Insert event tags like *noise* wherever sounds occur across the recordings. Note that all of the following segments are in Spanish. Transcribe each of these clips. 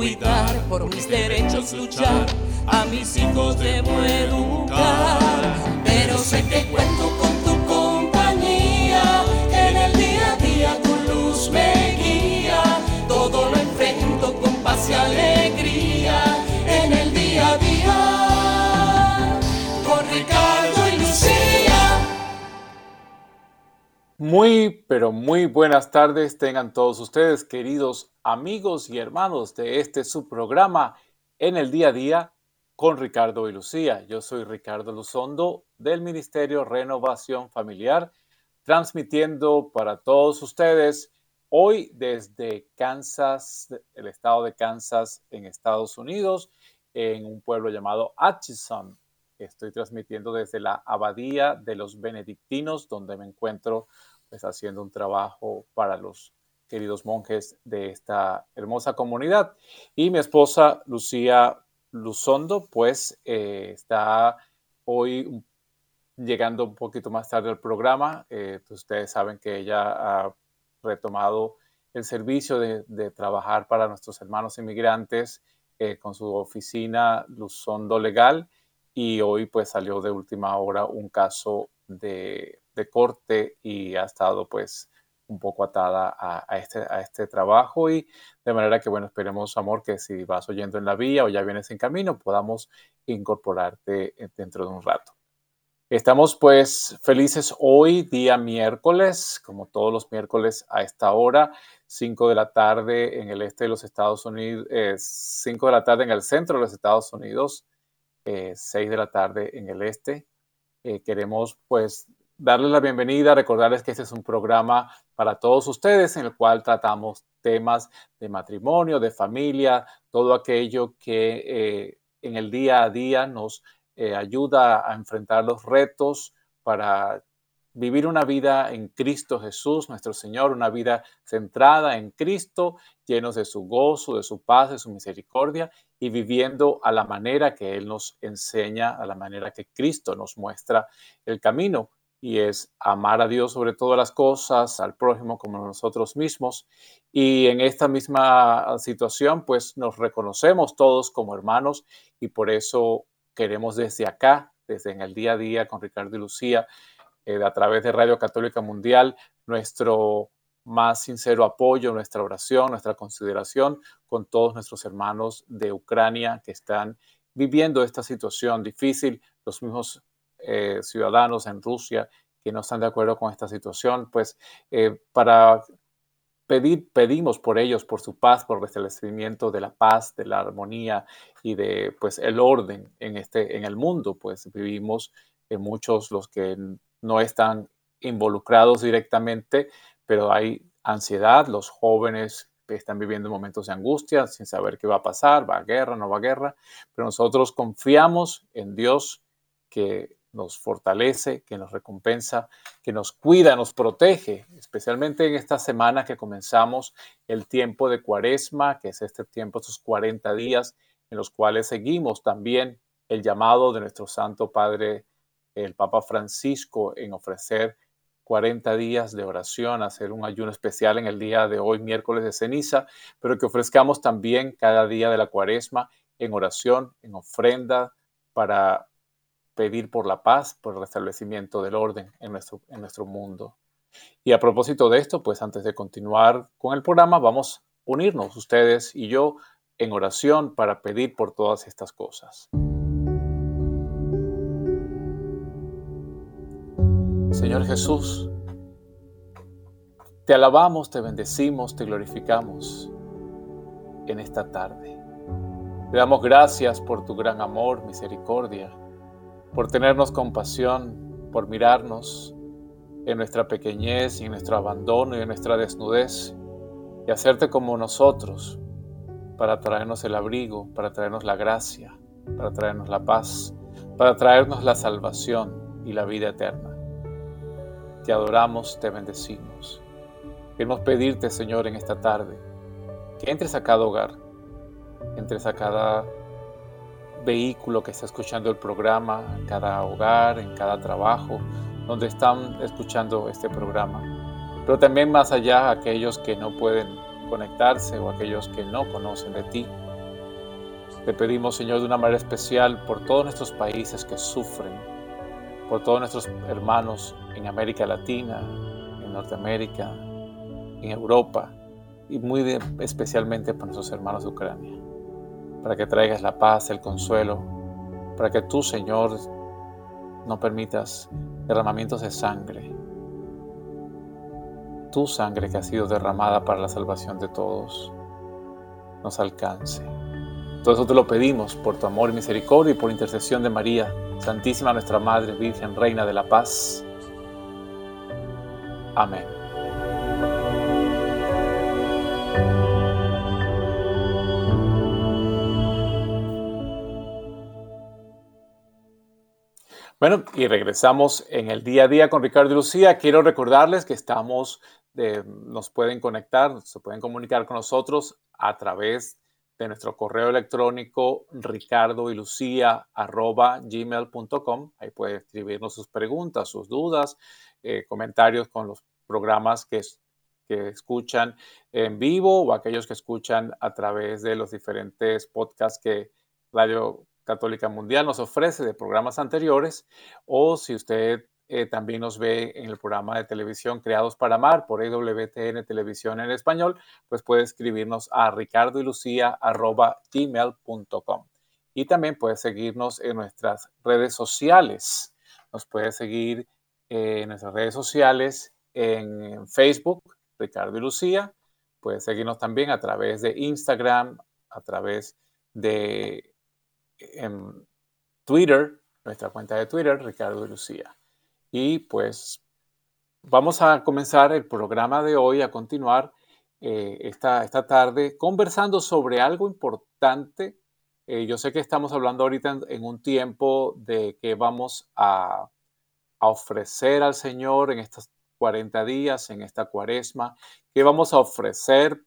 cuidar, por mis derechos luchar, a mis hijos debo educar. Pero sé que cuento con tu compañía, en el día a día tu luz me guía. Todo lo enfrento con paz y alegría, en el día a día. Con Ricardo y Lucía. Muy, pero muy buenas tardes tengan todos ustedes, queridos amigos y hermanos de este su programa en el día a día con Ricardo y Lucía. Yo soy Ricardo Luzondo del Ministerio Renovación Familiar, transmitiendo para todos ustedes hoy desde Kansas, el estado de Kansas en Estados Unidos, en un pueblo llamado Atchison. Estoy transmitiendo desde la Abadía de los Benedictinos, donde me encuentro pues, haciendo un trabajo para los queridos monjes de esta hermosa comunidad. Y mi esposa Lucía Luzondo, pues eh, está hoy llegando un poquito más tarde al programa. Eh, ustedes saben que ella ha retomado el servicio de, de trabajar para nuestros hermanos inmigrantes eh, con su oficina Luzondo Legal y hoy pues salió de última hora un caso de, de corte y ha estado pues un poco atada a, este, a este trabajo y de manera que, bueno, esperemos, amor, que si vas oyendo en la vía o ya vienes en camino, podamos incorporarte dentro de un rato. Estamos pues felices hoy, día miércoles, como todos los miércoles a esta hora, 5 de la tarde en el este de los Estados Unidos, 5 de la tarde en el centro de los Estados Unidos, 6 de la tarde en el este. Eh, queremos pues darles la bienvenida, recordarles que este es un programa para todos ustedes en el cual tratamos temas de matrimonio, de familia, todo aquello que eh, en el día a día nos eh, ayuda a enfrentar los retos para vivir una vida en Cristo Jesús, nuestro Señor, una vida centrada en Cristo, llenos de su gozo, de su paz, de su misericordia y viviendo a la manera que Él nos enseña, a la manera que Cristo nos muestra el camino y es amar a Dios sobre todas las cosas, al prójimo como nosotros mismos. Y en esta misma situación, pues nos reconocemos todos como hermanos y por eso queremos desde acá, desde en el día a día con Ricardo y Lucía, eh, a través de Radio Católica Mundial, nuestro más sincero apoyo, nuestra oración, nuestra consideración con todos nuestros hermanos de Ucrania que están viviendo esta situación difícil, los mismos eh, ciudadanos en Rusia que no están de acuerdo con esta situación, pues eh, para pedir, pedimos por ellos, por su paz, por el restablecimiento de la paz, de la armonía y de pues el orden en, este, en el mundo, pues vivimos eh, muchos los que no están involucrados directamente, pero hay ansiedad, los jóvenes están viviendo momentos de angustia sin saber qué va a pasar, va a guerra, no va a guerra, pero nosotros confiamos en Dios que nos fortalece, que nos recompensa, que nos cuida, nos protege, especialmente en esta semana que comenzamos el tiempo de cuaresma, que es este tiempo, estos 40 días en los cuales seguimos también el llamado de nuestro Santo Padre, el Papa Francisco, en ofrecer 40 días de oración, hacer un ayuno especial en el día de hoy, miércoles de ceniza, pero que ofrezcamos también cada día de la cuaresma en oración, en ofrenda, para pedir por la paz, por el restablecimiento del orden en nuestro, en nuestro mundo. Y a propósito de esto, pues antes de continuar con el programa, vamos a unirnos ustedes y yo en oración para pedir por todas estas cosas. Señor Jesús, te alabamos, te bendecimos, te glorificamos en esta tarde. Te damos gracias por tu gran amor, misericordia, por tenernos compasión, por mirarnos en nuestra pequeñez y en nuestro abandono y en nuestra desnudez y hacerte como nosotros, para traernos el abrigo, para traernos la gracia, para traernos la paz, para traernos la salvación y la vida eterna. Te adoramos, te bendecimos. Queremos pedirte, Señor, en esta tarde, que entres a cada hogar, entres a cada vehículo que está escuchando el programa, en cada hogar, en cada trabajo, donde están escuchando este programa. Pero también más allá, aquellos que no pueden conectarse o aquellos que no conocen de ti. Te pedimos, Señor, de una manera especial por todos nuestros países que sufren, por todos nuestros hermanos en América Latina, en Norteamérica, en Europa y muy especialmente por nuestros hermanos de Ucrania para que traigas la paz, el consuelo, para que tú, Señor, no permitas derramamientos de sangre. Tu sangre que ha sido derramada para la salvación de todos nos alcance. Todo eso te lo pedimos por tu amor y misericordia y por intercesión de María, Santísima nuestra Madre, Virgen, Reina de la Paz. Amén. Bueno, y regresamos en el día a día con Ricardo y Lucía. Quiero recordarles que estamos, nos pueden conectar, se pueden comunicar con nosotros a través de nuestro correo electrónico ricardo y lucía gmail.com. Ahí pueden escribirnos sus preguntas, sus dudas, eh, comentarios con los programas que, que escuchan en vivo o aquellos que escuchan a través de los diferentes podcasts que Radio Católica Mundial nos ofrece de programas anteriores o si usted eh, también nos ve en el programa de televisión Creados para Amar por EWTN Televisión en Español, pues puede escribirnos a ricardo y también puede seguirnos en nuestras redes sociales. Nos puede seguir en nuestras redes sociales en Facebook, Ricardo y Lucía. Puede seguirnos también a través de Instagram, a través de en Twitter, nuestra cuenta de Twitter, Ricardo y Lucía. Y pues vamos a comenzar el programa de hoy, a continuar eh, esta, esta, tarde conversando sobre algo importante. Eh, yo sé que estamos hablando ahorita en, un tiempo de que vamos a, ofrecer al Señor en estos 40 días, en esta cuaresma, que vamos a ofrecer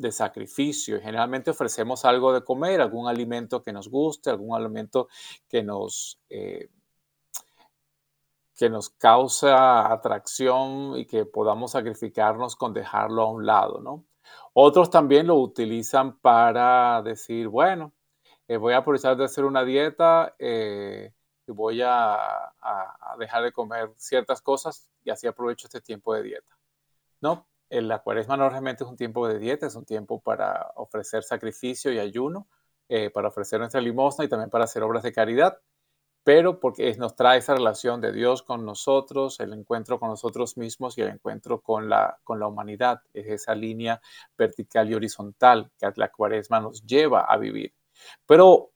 de sacrificio. Generalmente ofrecemos algo de comer, algún alimento que nos guste, algún alimento que nos, eh, que nos causa atracción y que podamos sacrificarnos con dejarlo a un lado, ¿no? Otros también lo utilizan para decir, bueno, eh, voy a aprovechar de hacer una dieta eh, y voy a, a dejar de comer ciertas cosas y así aprovecho este tiempo de dieta, ¿no? La cuaresma normalmente es un tiempo de dieta, es un tiempo para ofrecer sacrificio y ayuno, eh, para ofrecer nuestra limosna y también para hacer obras de caridad, pero porque nos trae esa relación de Dios con nosotros, el encuentro con nosotros mismos y el encuentro con la, con la humanidad. Es esa línea vertical y horizontal que la cuaresma nos lleva a vivir. Pero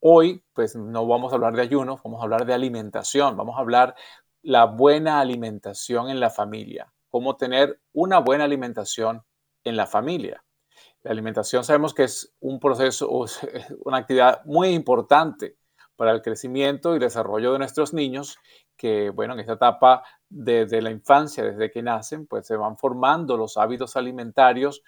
hoy, pues no vamos a hablar de ayuno, vamos a hablar de alimentación, vamos a hablar la buena alimentación en la familia cómo tener una buena alimentación en la familia. La alimentación sabemos que es un proceso, una actividad muy importante para el crecimiento y desarrollo de nuestros niños, que bueno, en esta etapa desde la infancia, desde que nacen, pues se van formando los hábitos alimentarios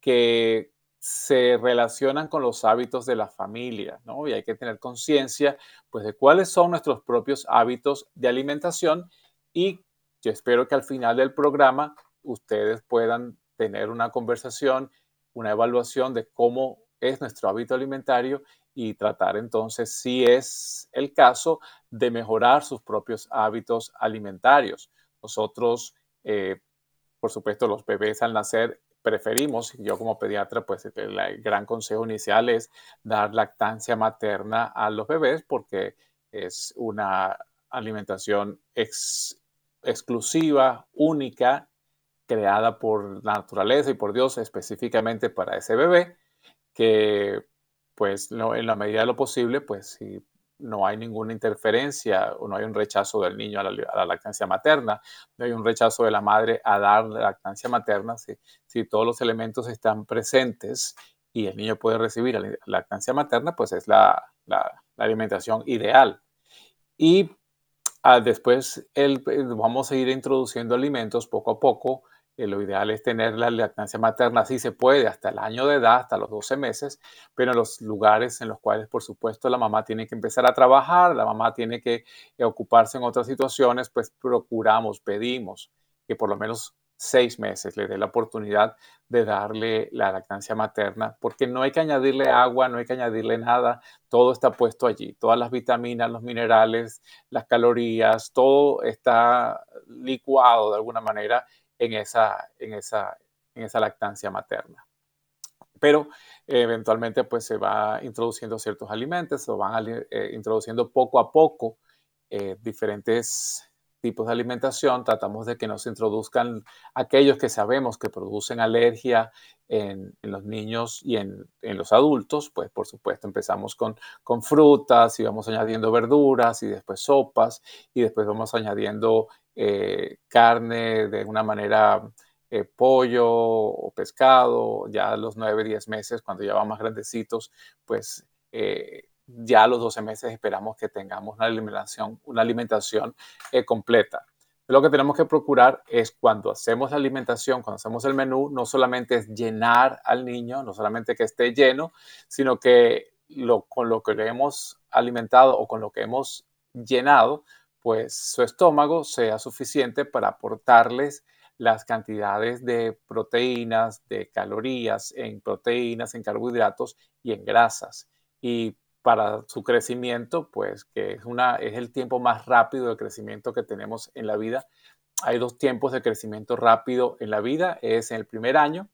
que se relacionan con los hábitos de la familia, ¿no? Y hay que tener conciencia, pues, de cuáles son nuestros propios hábitos de alimentación y yo espero que al final del programa ustedes puedan tener una conversación, una evaluación de cómo es nuestro hábito alimentario y tratar entonces, si es el caso, de mejorar sus propios hábitos alimentarios. Nosotros, eh, por supuesto, los bebés al nacer preferimos, yo como pediatra, pues el gran consejo inicial es dar lactancia materna a los bebés porque es una alimentación ex, exclusiva, única, creada por la naturaleza y por Dios específicamente para ese bebé, que pues en la medida de lo posible, pues si no hay ninguna interferencia o no hay un rechazo del niño a la, lactancia materna, no hay un rechazo de la madre a dar lactancia materna, si, todos los elementos están presentes y el niño puede recibir la lactancia materna, pues es la, alimentación ideal. Y ah, después vamos a ir introduciendo alimentos poco a poco. Eh, lo ideal es tener la lactancia materna, si se puede, hasta el año de edad, hasta los 12 meses, pero en los lugares en los cuales, por supuesto, la mamá tiene que empezar a trabajar, la mamá tiene que ocuparse en otras situaciones, pues procuramos, pedimos que por lo menos seis meses le dé la oportunidad de darle la lactancia materna, porque no hay que añadirle agua, no hay que añadirle nada, todo está puesto allí, todas las vitaminas, los minerales, las calorías, todo está licuado de alguna manera en esa, en esa, en esa lactancia materna. Pero eventualmente pues se va introduciendo ciertos alimentos, se van eh, introduciendo poco a poco eh, diferentes tipos de alimentación, tratamos de que no se introduzcan aquellos que sabemos que producen alergia en, los niños y en, los adultos, pues por supuesto empezamos con, con frutas y vamos añadiendo verduras y después sopas y después vamos añadiendo eh, carne de una manera eh, pollo o pescado, ya a los 9, 10 meses, cuando ya van más grandecitos, pues eh, ya a los 12 meses esperamos que tengamos una alimentación, una alimentación eh, completa. Lo que tenemos que procurar es cuando hacemos la alimentación, cuando hacemos el menú, no solamente es llenar al niño, no solamente que esté lleno, sino que lo, con lo que le hemos alimentado o con lo que hemos llenado, pues su estómago sea suficiente para aportarles las cantidades de proteínas, de calorías en proteínas, en carbohidratos y en grasas. Y para su crecimiento, pues que es, una, es el tiempo más rápido de crecimiento que tenemos en la vida. Hay dos tiempos de crecimiento rápido en la vida, es en el primer año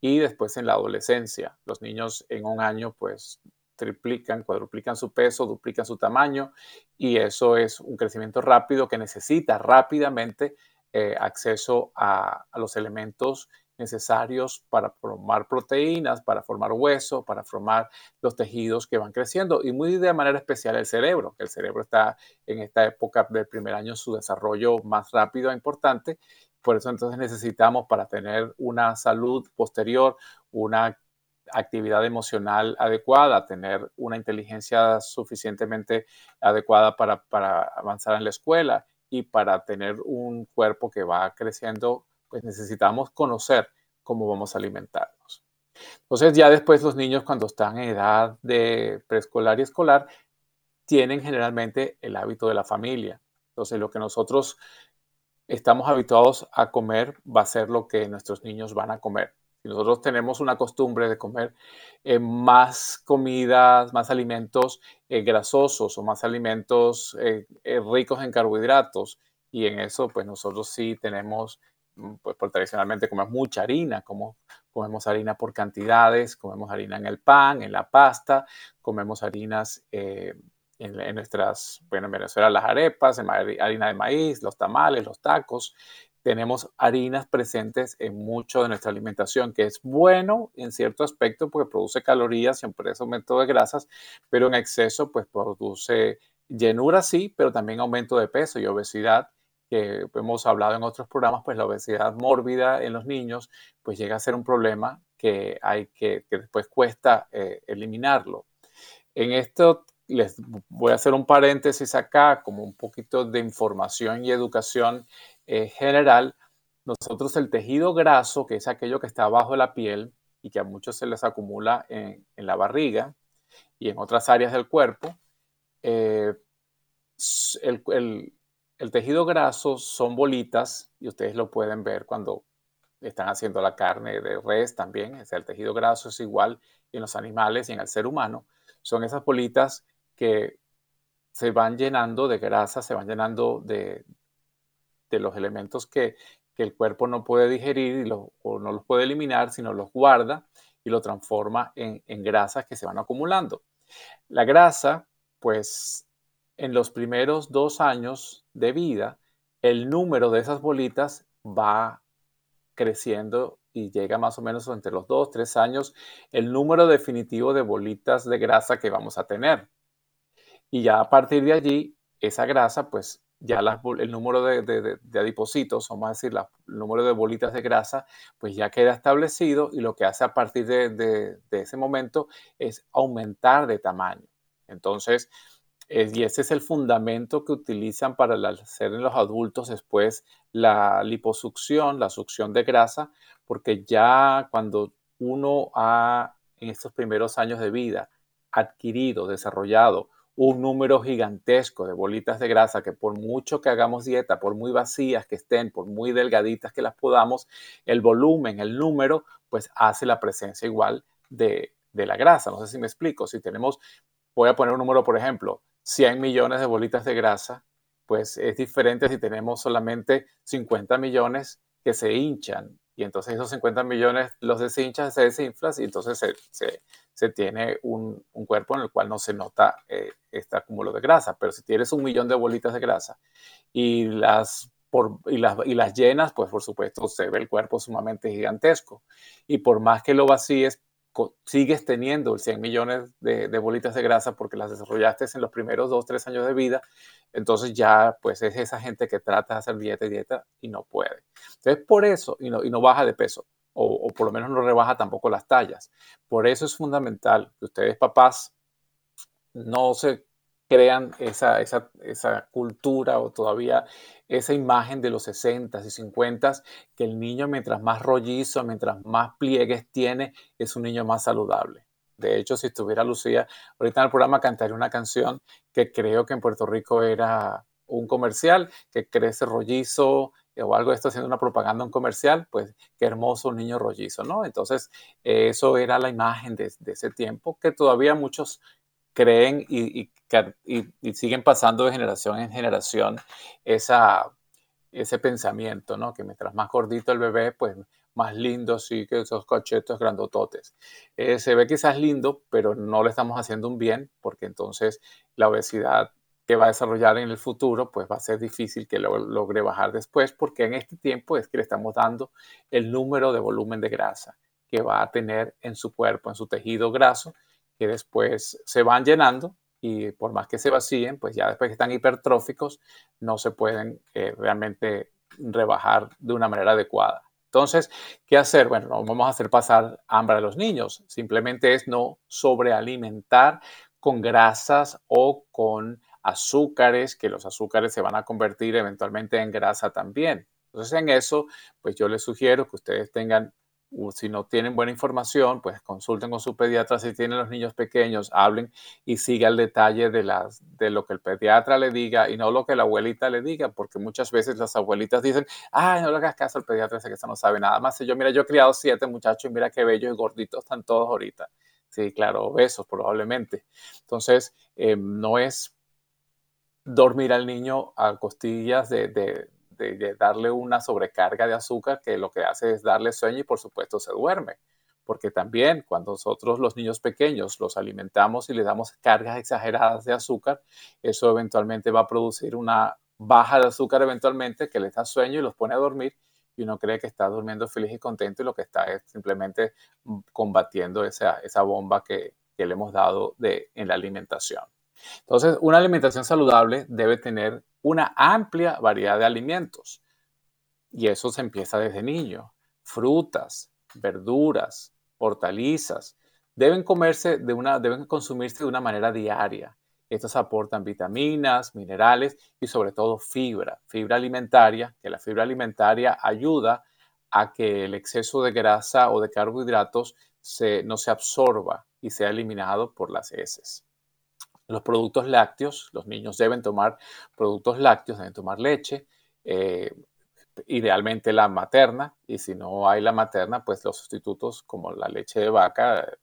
y después en la adolescencia. Los niños en un año pues triplican, cuadruplican su peso, duplican su tamaño y eso es un crecimiento rápido que necesita rápidamente eh, acceso a, a los elementos necesarios para formar proteínas, para formar hueso, para formar los tejidos que van creciendo y muy de manera especial el cerebro, que el cerebro está en esta época del primer año su desarrollo más rápido e importante. Por eso entonces necesitamos para tener una salud posterior, una actividad emocional adecuada, tener una inteligencia suficientemente adecuada para, para avanzar en la escuela y para tener un cuerpo que va creciendo pues necesitamos conocer cómo vamos a alimentarnos. Entonces ya después los niños cuando están en edad de preescolar y escolar tienen generalmente el hábito de la familia. Entonces lo que nosotros estamos habituados a comer va a ser lo que nuestros niños van a comer. Si nosotros tenemos una costumbre de comer eh, más comidas, más alimentos eh, grasosos o más alimentos eh, ricos en carbohidratos, y en eso pues nosotros sí tenemos Pues tradicionalmente comemos mucha harina, como comemos harina por cantidades, comemos harina en el pan, en la pasta, comemos harinas eh, en, nuestras, bueno, en Venezuela las arepas, harina de maíz, los tamales, los tacos. Tenemos harinas presentes en mucho de nuestra alimentación, que es bueno en cierto aspecto porque produce calorías y por eso aumento de grasas, pero en exceso pues produce llenura sí, pero también aumento de peso y obesidad que hemos hablado en otros programas, pues la obesidad mórbida en los niños, pues llega a ser un problema que hay que, que después cuesta eh, eliminarlo. En esto les voy a hacer un paréntesis acá, como un poquito de información y educación eh, general. Nosotros el tejido graso, que es aquello que está abajo de la piel y que a muchos se les acumula en, la barriga y en otras áreas del cuerpo, eh, el, el tejido graso son bolitas y ustedes lo pueden ver cuando están haciendo la carne de res también. el tejido graso es igual en los animales y en el ser humano. Son esas bolitas que se van llenando de grasa, se van llenando de, de los elementos que, el cuerpo no puede digerir y o no los puede eliminar, sino los guarda y lo transforma en, en grasas que se van acumulando. La grasa, pues en los primeros dos años de vida, el número de esas bolitas va creciendo y llega más o menos entre los dos, tres años, el número definitivo de bolitas de grasa que vamos a tener. Y ya a partir de allí, esa grasa pues ya el número de, de, de, adipocitos, vamos a decir, el número de bolitas de grasa, pues ya queda establecido y lo que hace a partir de, ese momento es aumentar de tamaño. Entonces, y ese es el fundamento que utilizan para hacer en los adultos después la liposucción, la succión de grasa, porque ya cuando uno ha, en estos primeros años de vida, adquirido, desarrollado un número gigantesco de bolitas de grasa que por mucho que hagamos dieta, por muy vacías que estén, por muy delgaditas que las podamos, el volumen, el número, pues hace la presencia igual de, la grasa. No sé si me explico. Si tenemos, voy a poner un número, por ejemplo, 100 millones de bolitas de grasa, pues es diferente si tenemos solamente 50 millones que se hinchan y entonces esos 50 millones los deshinchan, se desinflan y entonces se, se tiene un, cuerpo en el cual no se nota eh, este acúmulo de grasa. Pero si tienes un millón de bolitas de grasa y las, por, y las, y las llenas, pues por supuesto se ve el cuerpo sumamente gigantesco. Y por más que lo vacíes, sigues teniendo 100 millones de, bolitas de grasa porque las desarrollaste en los primeros dos, tres años de vida, entonces ya pues es esa gente que trata de hacer dieta y dieta y no puede. Entonces por eso, y no, y no baja de peso, o, por lo menos no rebaja tampoco las tallas. Por eso es fundamental que ustedes papás no se crean esa, esa, esa, cultura o todavía esa imagen de los 60 y 50 que el niño mientras más rollizo, mientras más pliegues tiene, es un niño más saludable. De hecho, si estuviera Lucía, ahorita en el programa cantaría una canción que creo que en Puerto Rico era un comercial, que crece rollizo, o algo de esto haciendo una propaganda, un comercial, pues qué hermoso un niño rollizo, ¿no? Entonces, eso era la imagen de, ese tiempo que todavía muchos creen y, siguen pasando de generación en generación ese pensamiento, ¿no? Que mientras más gordito el bebé, pues más lindo sí que esos cachetos grandototes. Eh, se ve quizás lindo, pero no le estamos haciendo un bien porque entonces la obesidad que va a desarrollar en el futuro, pues va a ser difícil que lo logre bajar después, porque en este tiempo es que le estamos dando el número de volumen de grasa que va a tener en su cuerpo, en su tejido graso, que después se van llenando y por más que se vacíen, pues ya después que están hipertróficos, no se pueden eh, realmente rebajar de una manera adecuada. Entonces, ¿qué hacer? Bueno, no vamos a hacer pasar hambre a los niños, simplemente es no sobrealimentar con grasas o con azúcares, que los azúcares se van a convertir eventualmente en grasa también. Entonces en eso, pues yo les sugiero que ustedes tengan, si no tienen buena información, pues consulten con su pediatra, si tienen los niños pequeños, hablen y sigan el detalle de, las, de lo que el pediatra le diga y no lo que la abuelita le diga, porque muchas veces las abuelitas dicen, ay, no le hagas caso al pediatra, ese que eso no sabe nada más. Yo, mira, yo he criado siete muchachos y mira qué bellos y gorditos están todos ahorita. Sí, claro, obesos probablemente. Entonces, eh, no es dormir al niño a costillas de, darle una sobrecarga de azúcar que lo que hace es darle sueño y por supuesto se duerme. Porque también cuando nosotros los niños pequeños los alimentamos y les damos cargas exageradas de azúcar, eso eventualmente va a producir una baja de azúcar eventualmente que les da sueño y los pone a dormir y uno cree que está durmiendo feliz y contento y lo que está es simplemente combatiendo esa, esa bomba que, que le hemos dado de, en la alimentación. Entonces, una alimentación saludable debe tener una amplia variedad de alimentos. Y eso se empieza desde niño. Frutas, verduras, hortalizas, deben comerse de una, deben consumirse de una manera diaria. Estos aportan vitaminas, minerales y sobre todo fibra, fibra alimentaria, que la fibra alimentaria ayuda a que el exceso de grasa o de carbohidratos no se absorba y sea eliminado por las heces los productos lácteos, los niños deben tomar productos lácteos, deben tomar leche, eh, idealmente la materna, y si no hay la materna, pues los sustitutos como la leche de vaca,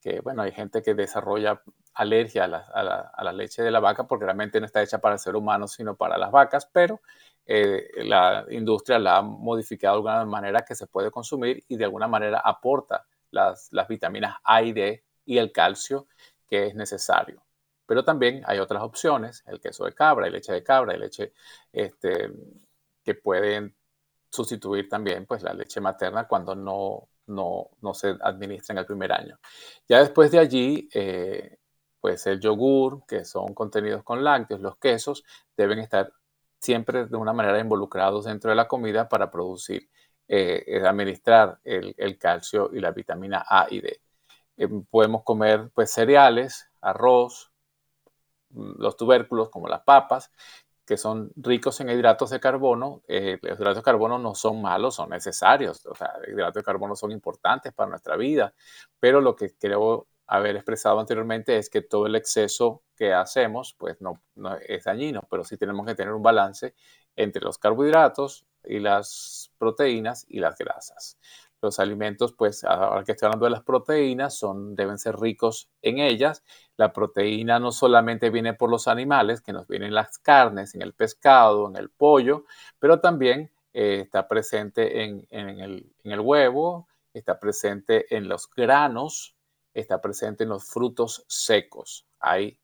que bueno, hay gente que desarrolla alergia a la, leche de la vaca porque realmente no está hecha para el ser humano, sino para las vacas, pero eh, la industria la ha modificado de alguna manera que se puede consumir y de alguna manera aporta las, las vitaminas A y D y el calcio que es necesario. Pero también hay otras opciones, el queso de cabra, y leche de cabra, y leche este, que pueden sustituir también pues, la leche materna cuando no, no, se administra en el primer año. Ya después de allí, eh, pues el yogur, que son contenidos con lácteos, los quesos, deben estar siempre de una manera involucrados dentro de la comida para producir, eh, administrar el, calcio y la vitamina A y D. podemos comer pues cereales, arroz, los tubérculos como las papas, que son ricos en hidratos de carbono. Eh, los hidratos de carbono no son malos, son necesarios. O sea, hidratos de carbono son importantes para nuestra vida, pero lo que creo haber expresado anteriormente es que todo el exceso que hacemos, pues no, no es dañino, pero sí tenemos que tener un balance entre los carbohidratos y las proteínas y las grasas. Los alimentos, pues ahora que estoy hablando de las proteínas, son, deben ser ricos en ellas. La proteína no solamente viene por los animales, que nos vienen las carnes, en el pescado, en el pollo, pero también eh, está presente en, el, en el huevo, está presente en los granos, está presente en los frutos secos. Hay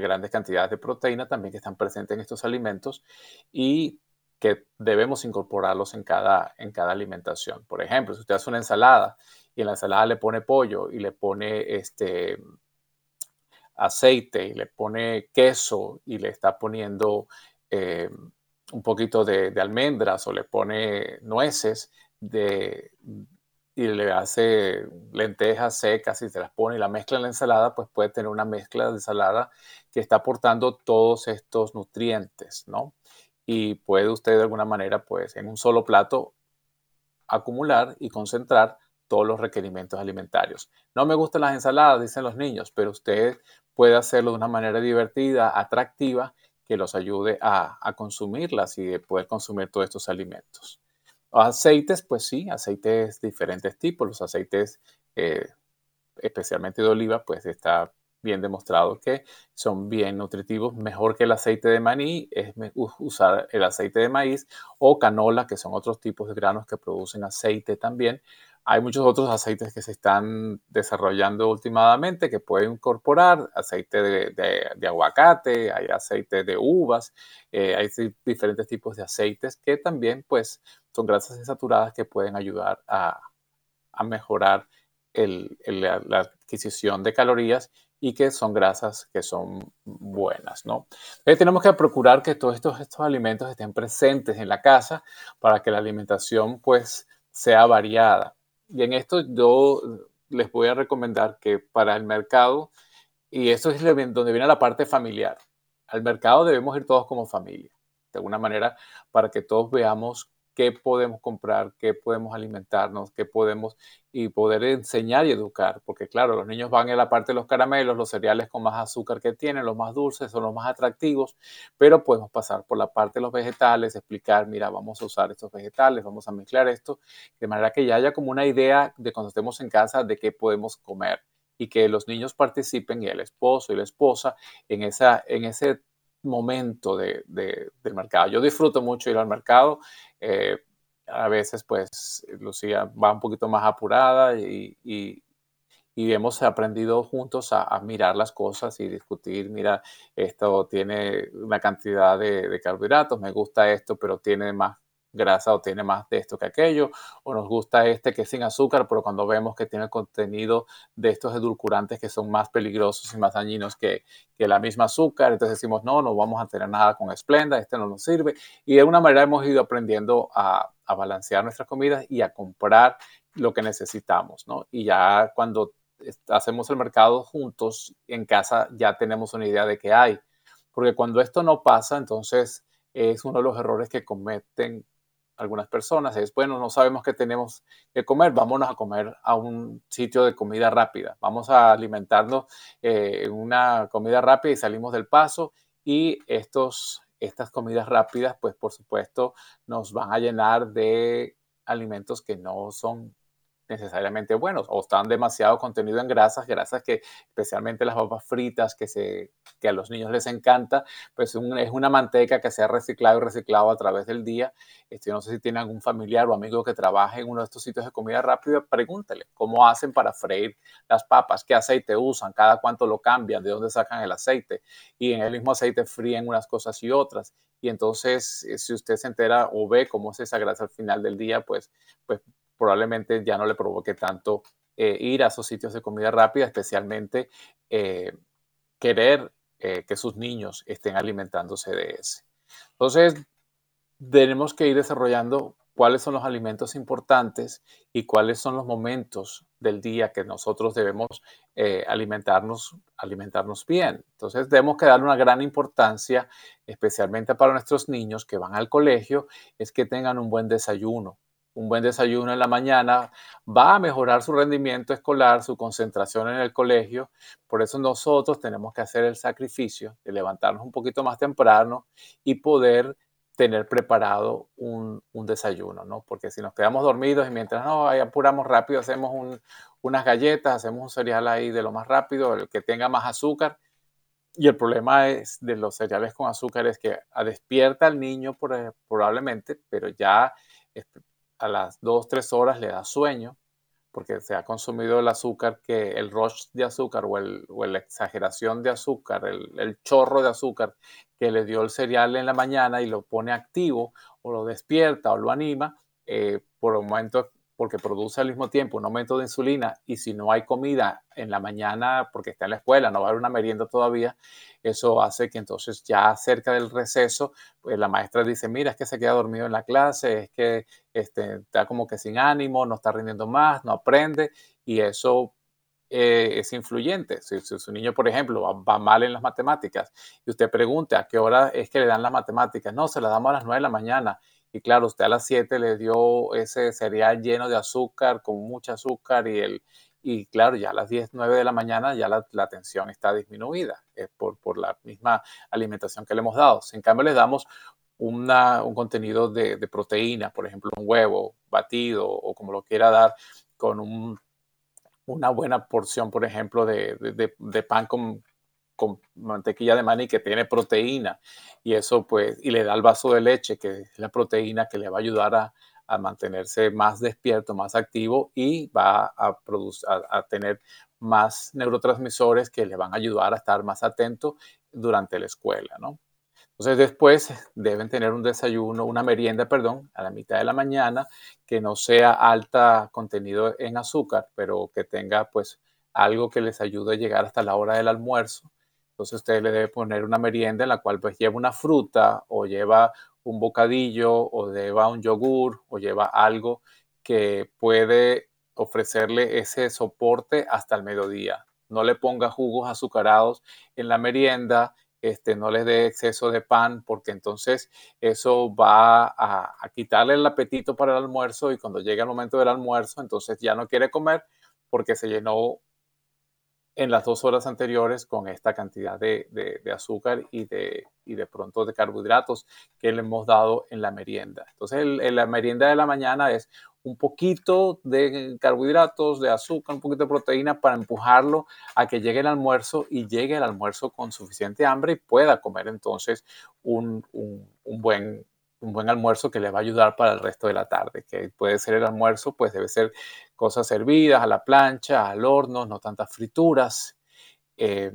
grandes cantidades de proteína también que están presentes en estos alimentos y que debemos incorporarlos en cada, en cada alimentación. Por ejemplo, si usted hace una ensalada y en la ensalada le pone pollo y le pone este aceite y le pone queso y le está poniendo eh, un poquito de, almendras o le pone nueces y le hace lentejas secas y se las pone y la mezcla en la ensalada, pues puede tener una mezcla de ensalada que está aportando todos estos nutrientes, ¿no? Y puede usted de alguna manera, pues en un solo plato, acumular y concentrar todos los requerimientos alimentarios. No me gustan las ensaladas, dicen los niños, pero usted puede hacerlo de una manera divertida, atractiva, que los ayude a, consumirlas y poder consumir todos estos alimentos. aceites, pues sí, aceites diferentes tipos. Los aceites, eh, especialmente de oliva, pues está bien demostrado que son bien nutritivos, mejor que el aceite de maní, es usar el aceite de maíz o canola, que son otros tipos de granos que producen aceite también. Hay muchos otros aceites que se están desarrollando últimamente que pueden incorporar aceite de, aguacate, hay aceite de uvas, eh, hay diferentes tipos de aceites que también pues son grasas insaturadas que pueden ayudar a, mejorar la adquisición de calorías y que son grasas que son buenas, ¿no? Entonces tenemos que procurar que todos estos, estos alimentos estén presentes en la casa para que la alimentación pues sea variada. Y en esto yo les voy a recomendar que para el mercado, y esto es donde viene la parte familiar, al mercado debemos ir todos como familia, de alguna manera, para que todos veamos qué podemos comprar, qué podemos alimentarnos, qué podemos y poder enseñar y educar, porque claro, los niños van en la parte de los caramelos, los cereales con más azúcar que tienen, los más dulces son los más atractivos, pero podemos pasar por la parte de los vegetales, explicar, mira, vamos a usar estos vegetales, vamos a mezclar esto, de manera que ya haya como una idea de cuando estemos en casa de qué podemos comer y que los niños participen y el esposo y la esposa en, esa, en ese momento de, del mercado. Yo disfruto mucho ir al mercado. Eh, a veces, pues, Lucía va un poquito más apurada y, y, hemos aprendido juntos a, mirar las cosas y discutir, mira, esto tiene una cantidad de, de carbohidratos, me gusta esto, pero tiene más grasa o tiene más de esto que aquello, o nos gusta este que es sin azúcar, pero cuando vemos que tiene contenido de estos edulcorantes que son más peligrosos y más dañinos que, que la misma azúcar, entonces decimos, no, no vamos a tener nada con Splenda, este no nos sirve. Y de alguna manera hemos ido aprendiendo a, a balancear nuestras comidas y a comprar lo que necesitamos, ¿no? Y ya cuando hacemos el mercado juntos en casa ya tenemos una idea de qué hay. Porque cuando esto no pasa, entonces es uno de los errores que cometen algunas personas es, bueno, no sabemos qué tenemos que comer, vámonos a comer a un sitio de comida rápida, vamos a alimentarnos eh, en una comida rápida y salimos del paso y estos, estas comidas rápidas, pues por supuesto, nos van a llenar de alimentos que no son necesariamente buenos o están demasiado contenido en grasas, grasas que especialmente las papas fritas que, se, que a los niños les encanta, pues es una manteca que se ha reciclado y reciclado a través del día. Este, no sé si tiene algún familiar o amigo que trabaje en uno de estos sitios de comida rápida, pregúntele cómo hacen para freír las papas, qué aceite usan, cada cuánto lo cambian, de dónde sacan el aceite y en el mismo aceite fríen unas cosas y otras. Y entonces, eh, si usted se entera o ve cómo es esa grasa al final del día, pues, pues probablemente ya no le provoque tanto eh, ir a esos sitios de comida rápida, especialmente eh, querer eh, que sus niños estén alimentándose de ese. Entonces, tenemos que ir desarrollando cuáles son los alimentos importantes y cuáles son los momentos del día que nosotros debemos alimentarnos, alimentarnos bien. Entonces debemos que dar una gran importancia, especialmente para nuestros niños que van al colegio, es que tengan un buen desayuno. Un buen desayuno en la mañana va a mejorar su rendimiento escolar, su concentración en el colegio. Por eso nosotros tenemos que hacer el sacrificio de levantarnos un poquito más temprano y poder tener preparado un, desayuno, ¿no? Porque si nos quedamos dormidos y mientras no, apuramos rápido, hacemos unas galletas, hacemos un cereal ahí de lo más rápido, el que tenga más azúcar. Y el problema es de los cereales con azúcar es que despierta al niño probablemente, pero ya a las dos, tres horas le da sueño porque se ha consumido el azúcar, que el rush de azúcar o, el, la exageración de azúcar, el, chorro de azúcar que le dio el cereal en la mañana y lo pone activo o lo despierta o lo anima, eh, por un momento porque produce al mismo tiempo un aumento de insulina y si no hay comida en la mañana porque está en la escuela, no va a haber una merienda todavía, eso hace que entonces ya cerca del receso, pues la maestra dice, mira, es que se queda dormido en la clase, es que este, está como que sin ánimo, no está rindiendo más, no aprende y eso eh, es influyente. Si, su niño, por ejemplo, va, va, mal en las matemáticas y usted pregunta a qué hora es que le dan las matemáticas, no, se las damos a las 9 de la mañana y claro, usted a las 7 le dio ese cereal lleno de azúcar, con mucho azúcar, y, el, y claro, ya a las 10, 9 de la mañana ya la, tensión está disminuida eh, por, por, la misma alimentación que le hemos dado. Si en cambio le damos una, un contenido de, proteína, por ejemplo, un huevo batido o como lo quiera dar, con un, una buena porción, por ejemplo, de, de pan con, con mantequilla de maní que tiene proteína y eso pues, y le da el vaso de leche que es la proteína que le va a ayudar a, a mantenerse más despierto, más activo y va a, producir, a, tener más neurotransmisores que le van a ayudar a estar más atento durante la escuela, ¿no? Entonces después deben tener un desayuno, una merienda, perdón, a la mitad de la mañana que no sea alta contenido en azúcar, pero que tenga pues algo que les ayude a llegar hasta la hora del almuerzo entonces usted le debe poner una merienda en la cual pues lleva una fruta o lleva un bocadillo o lleva un yogur o lleva algo que puede ofrecerle ese soporte hasta el mediodía. No le ponga jugos azucarados en la merienda, este, no le dé exceso de pan, porque entonces eso va a, a, quitarle el apetito para el almuerzo y cuando llegue el momento del almuerzo, entonces ya no quiere comer porque se llenó en las dos horas anteriores con esta cantidad de, azúcar y de, de pronto de carbohidratos que le hemos dado en la merienda. Entonces, la merienda de la mañana es un poquito de carbohidratos, de azúcar, un poquito de proteína para empujarlo a que llegue el almuerzo y llegue el almuerzo con suficiente hambre y pueda comer entonces un, un buen un buen almuerzo que le va a ayudar para el resto de la tarde, que puede ser el almuerzo, pues debe ser cosas servidas a la plancha, al horno, no tantas frituras, eh,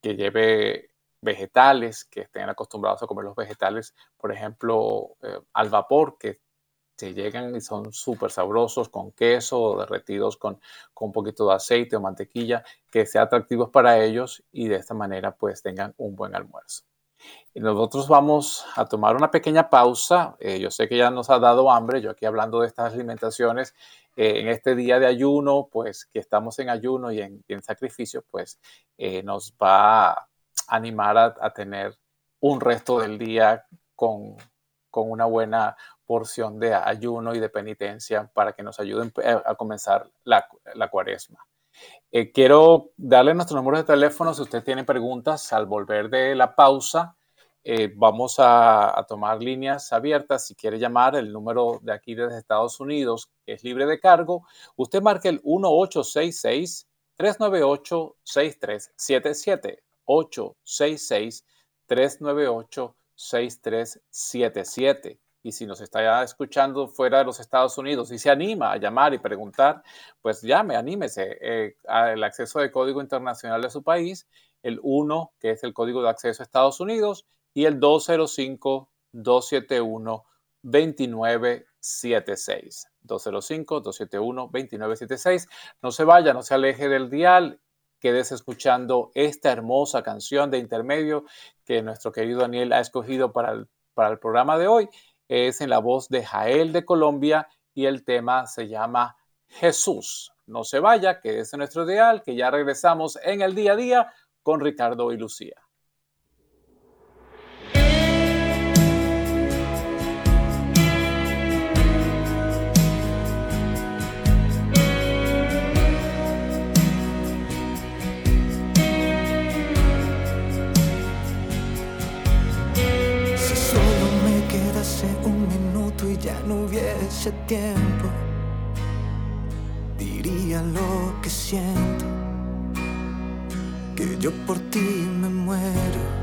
que lleve vegetales, que estén acostumbrados a comer los vegetales, por ejemplo, eh, al vapor, que se llegan y son súper sabrosos con queso derretidos con, con un poquito de aceite o mantequilla, que sean atractivos para ellos y de esta manera pues tengan un buen almuerzo. Nosotros vamos a tomar una pequeña pausa. Eh, yo sé que ya nos ha dado hambre, yo aquí hablando de estas alimentaciones, eh, en este día de ayuno, pues que estamos en ayuno y en, sacrificio, pues eh, nos va a animar a, tener un resto del día con, con, una buena porción de ayuno y de penitencia para que nos ayuden a comenzar la, la cuaresma. Eh, quiero darle nuestro número de teléfono si usted tiene preguntas al volver de la pausa. Eh, vamos a, tomar líneas abiertas. Si quiere llamar el número de aquí desde Estados Unidos, es libre de cargo, usted marque el 1866-398-6377. 866-398-6377 y si nos está escuchando fuera de los Estados Unidos y se anima a llamar y preguntar, pues llame, anímese. Eh, el acceso de código internacional de su país, el 1, que es el código de acceso a Estados Unidos, y el 205-271-2976. 205-271-2976. No se vaya, no se aleje del dial. Quédese escuchando esta hermosa canción de intermedio que nuestro querido Daniel ha escogido para el para el programa de hoy es en la voz de Jael de Colombia y el tema se llama Jesús. No se vaya, que es nuestro ideal, que ya regresamos en el día a día con Ricardo y Lucía. Tiempo, diría lo que siento, que yo por ti me muero.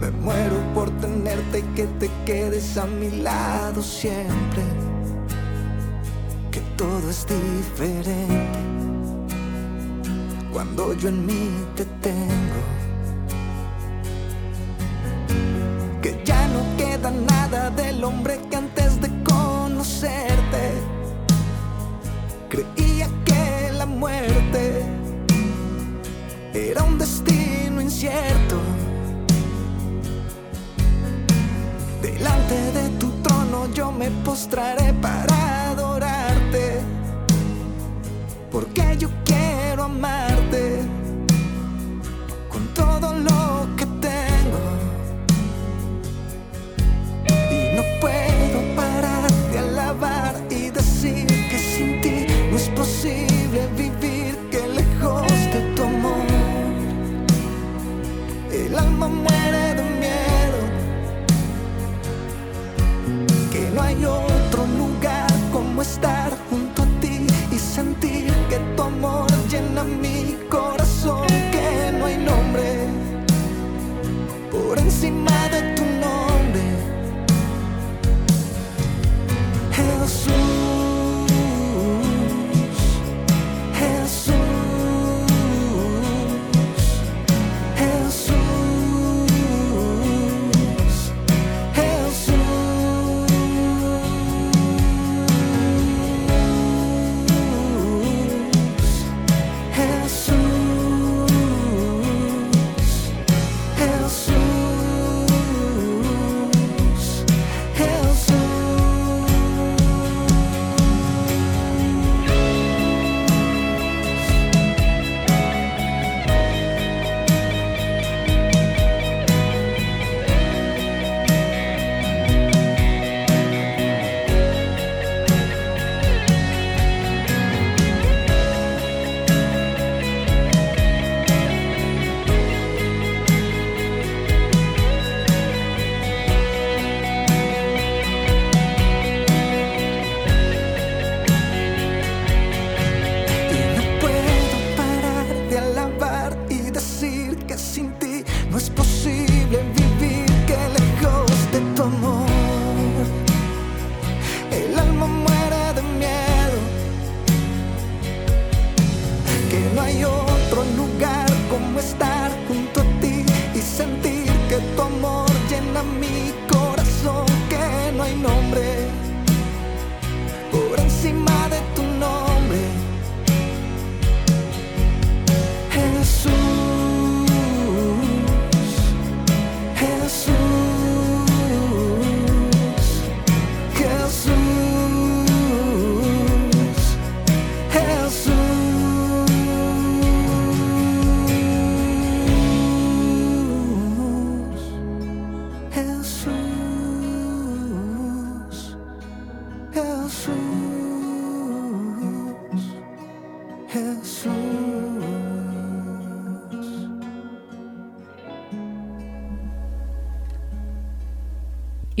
Me muero por tenerte y que te quedes a mi lado siempre, que todo es diferente cuando yo en mí te tengo. Del hombre que antes de conocerte creía que la muerte era un destino incierto. Delante de tu trono yo me postraré para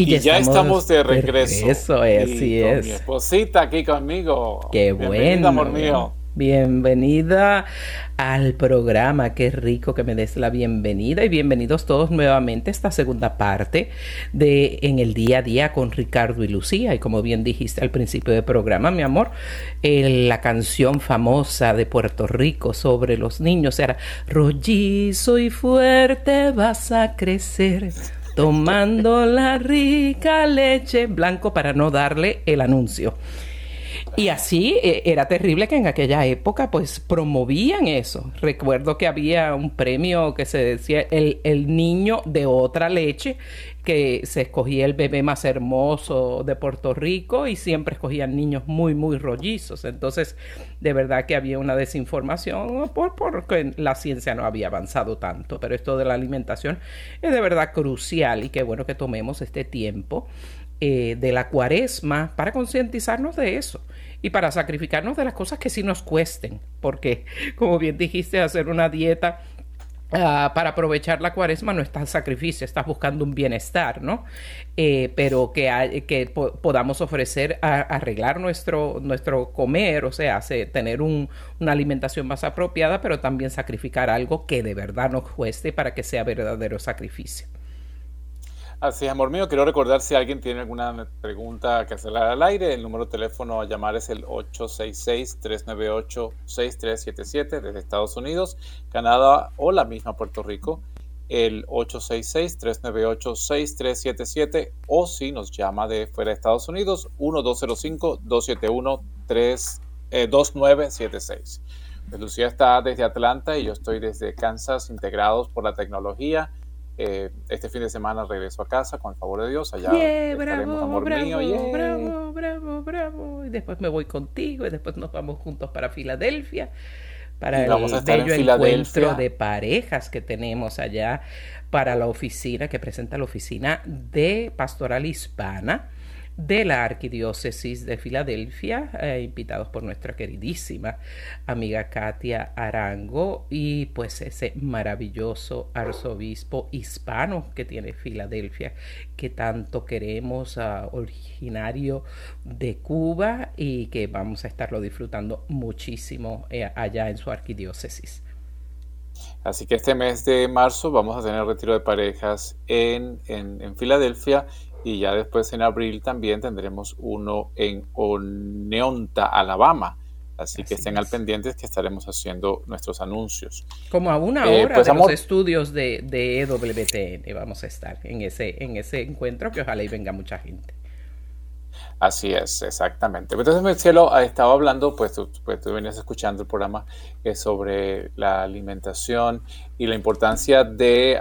Y, ya, estamos, de regreso. Eso es, sí es. Mi esposita aquí conmigo. Qué bueno. amor mío. Bienvenida al programa, qué rico que me des la bienvenida y bienvenidos todos nuevamente a esta segunda parte de En el día a día con Ricardo y Lucía. Y como bien dijiste al principio del programa, mi amor, la canción famosa de Puerto Rico sobre los niños era Rollizo y fuerte vas a crecer tomando la rica leche blanco para no darle el anuncio. Y así eh, era terrible que en aquella época pues promovían eso. Recuerdo que había un premio que se decía el, el niño de otra leche que se escogía el bebé más hermoso de Puerto Rico y siempre escogían niños muy, muy rollizos. Entonces, de verdad que había una desinformación por, porque la ciencia no había avanzado tanto. Pero esto de la alimentación es de verdad crucial y qué bueno que tomemos este tiempo eh, de la cuaresma para concientizarnos de eso y para sacrificarnos de las cosas que sí nos cuesten. Porque, *laughs* como bien dijiste, hacer una dieta Ah, para aprovechar la cuaresma no está sacrificio, estás buscando un bienestar, ¿no? Eh, pero que, que podamos ofrecer arreglar nuestro, nuestro comer, o sea, tener una alimentación más apropiada, pero también sacrificar algo que de verdad nos cueste para que sea verdadero sacrificio. Así es, amor mío. Quiero recordar si alguien tiene alguna pregunta que hacerle al aire. El número de teléfono a llamar es el 866-398-6377 desde Estados Unidos, Canadá o la misma Puerto Rico. El 866-398-6377 o si nos llama de fuera de Estados Unidos, 1205-271-2976. Pues Lucía está desde Atlanta y yo estoy desde Kansas, integrados por la tecnología eh, este fin de semana regreso a casa con el favor de Dios. Allá bravo, amor bravo, bravo, bravo, bravo. Y después me voy contigo y después nos vamos juntos para Filadelfia para el bello encuentro de parejas que tenemos allá para la oficina que presenta la oficina de Pastoral Hispana de la Arquidiócesis de Filadelfia, eh, invitados por nuestra queridísima amiga Katia Arango y pues ese maravilloso arzobispo hispano que tiene Filadelfia, que tanto queremos, uh, originario de Cuba y que vamos a estarlo disfrutando muchísimo eh, allá en su arquidiócesis. Así que este mes de marzo vamos a tener retiro de parejas en, en Filadelfia y ya después en abril también tendremos uno en Oneonta, Alabama. Así, que estén al pendientes que estaremos haciendo nuestros anuncios. Como a una eh, hora pues, de los estudios de, de EWTN vamos a estar en ese, en ese encuentro que ojalá y venga mucha gente. Así es, exactamente. Entonces, cielo, estaba hablando, pues tú, pues tú venías escuchando el programa eh, sobre la alimentación y la importancia de,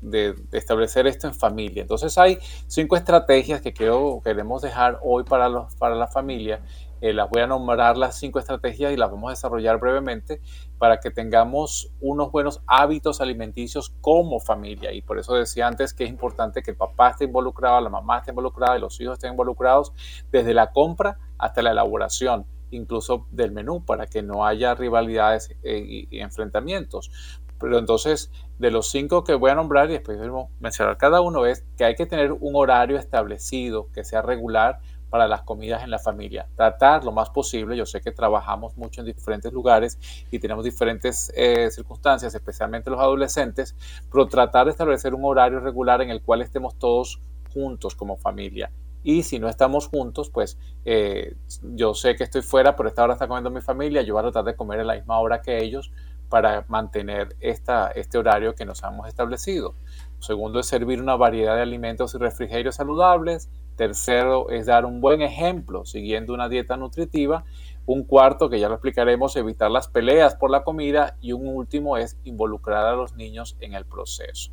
de, establecer esto en familia. Entonces, hay cinco estrategias que quiero, queremos dejar hoy para, los, para la familia eh, las voy a nombrar las cinco estrategias y las vamos a desarrollar brevemente para que tengamos unos buenos hábitos alimenticios como familia. Y por eso decía antes que es importante que el papá esté involucrado, la mamá esté involucrada y los hijos estén involucrados desde la compra hasta la elaboración incluso del menú para que no haya rivalidades eh, y, enfrentamientos. Pero entonces, de los cinco que voy a nombrar y después a mencionar cada uno, es que hay que tener un horario establecido, que sea regular, para las comidas en la familia. Tratar lo más posible, yo sé que trabajamos mucho en diferentes lugares y tenemos diferentes eh, circunstancias, especialmente los adolescentes, pero tratar de establecer un horario regular en el cual estemos todos juntos como familia. Y si no estamos juntos, pues eh, yo sé que estoy fuera, pero esta hora está comiendo mi familia, yo voy a tratar de comer a la misma hora que ellos para mantener esta, este horario que nos hemos establecido. Segundo es servir una variedad de alimentos y refrigerios saludables. Tercero es dar un buen ejemplo siguiendo una dieta nutritiva. Un cuarto, que ya lo explicaremos, evitar las peleas por la comida. Y un último es involucrar a los niños en el proceso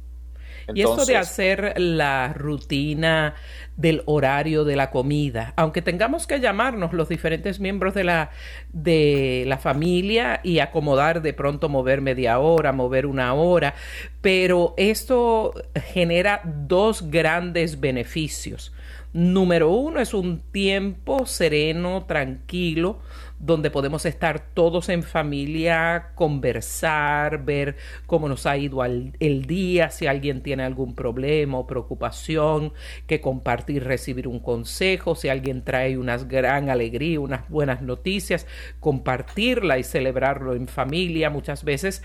y esto de hacer la rutina del horario de la comida, aunque tengamos que llamarnos los diferentes miembros de la, de la familia y acomodar de pronto mover media hora, mover una hora, pero esto genera dos grandes beneficios. Número uno es un tiempo sereno, tranquilo, donde podemos estar todos en familia, conversar, ver cómo nos ha ido el día, si alguien tiene algún problema o preocupación, que compartir, recibir un consejo, si alguien trae una gran alegría, unas buenas noticias, compartirla y celebrarlo en familia. Muchas veces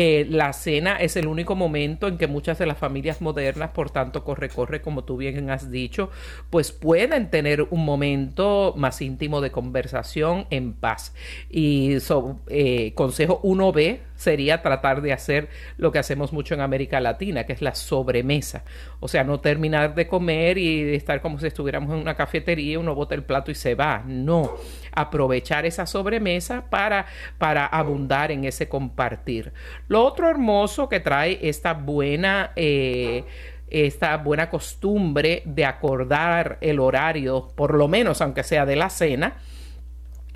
eh, la cena es el único momento en que muchas de las familias modernas, por tanto, corre, corre, como tú bien has dicho, pues pueden tener un momento más íntimo de conversación en paz. Y so, eh, consejo 1B, sería tratar de hacer lo que hacemos mucho en América Latina, que es la sobremesa. O sea, no terminar de comer y estar como si estuviéramos en una cafetería, uno bota el plato y se va. No, aprovechar esa sobremesa para, para abundar en ese compartir. Lo otro hermoso que trae esta buena... Eh, esta buena costumbre de acordar el horario, por lo menos aunque sea de la cena,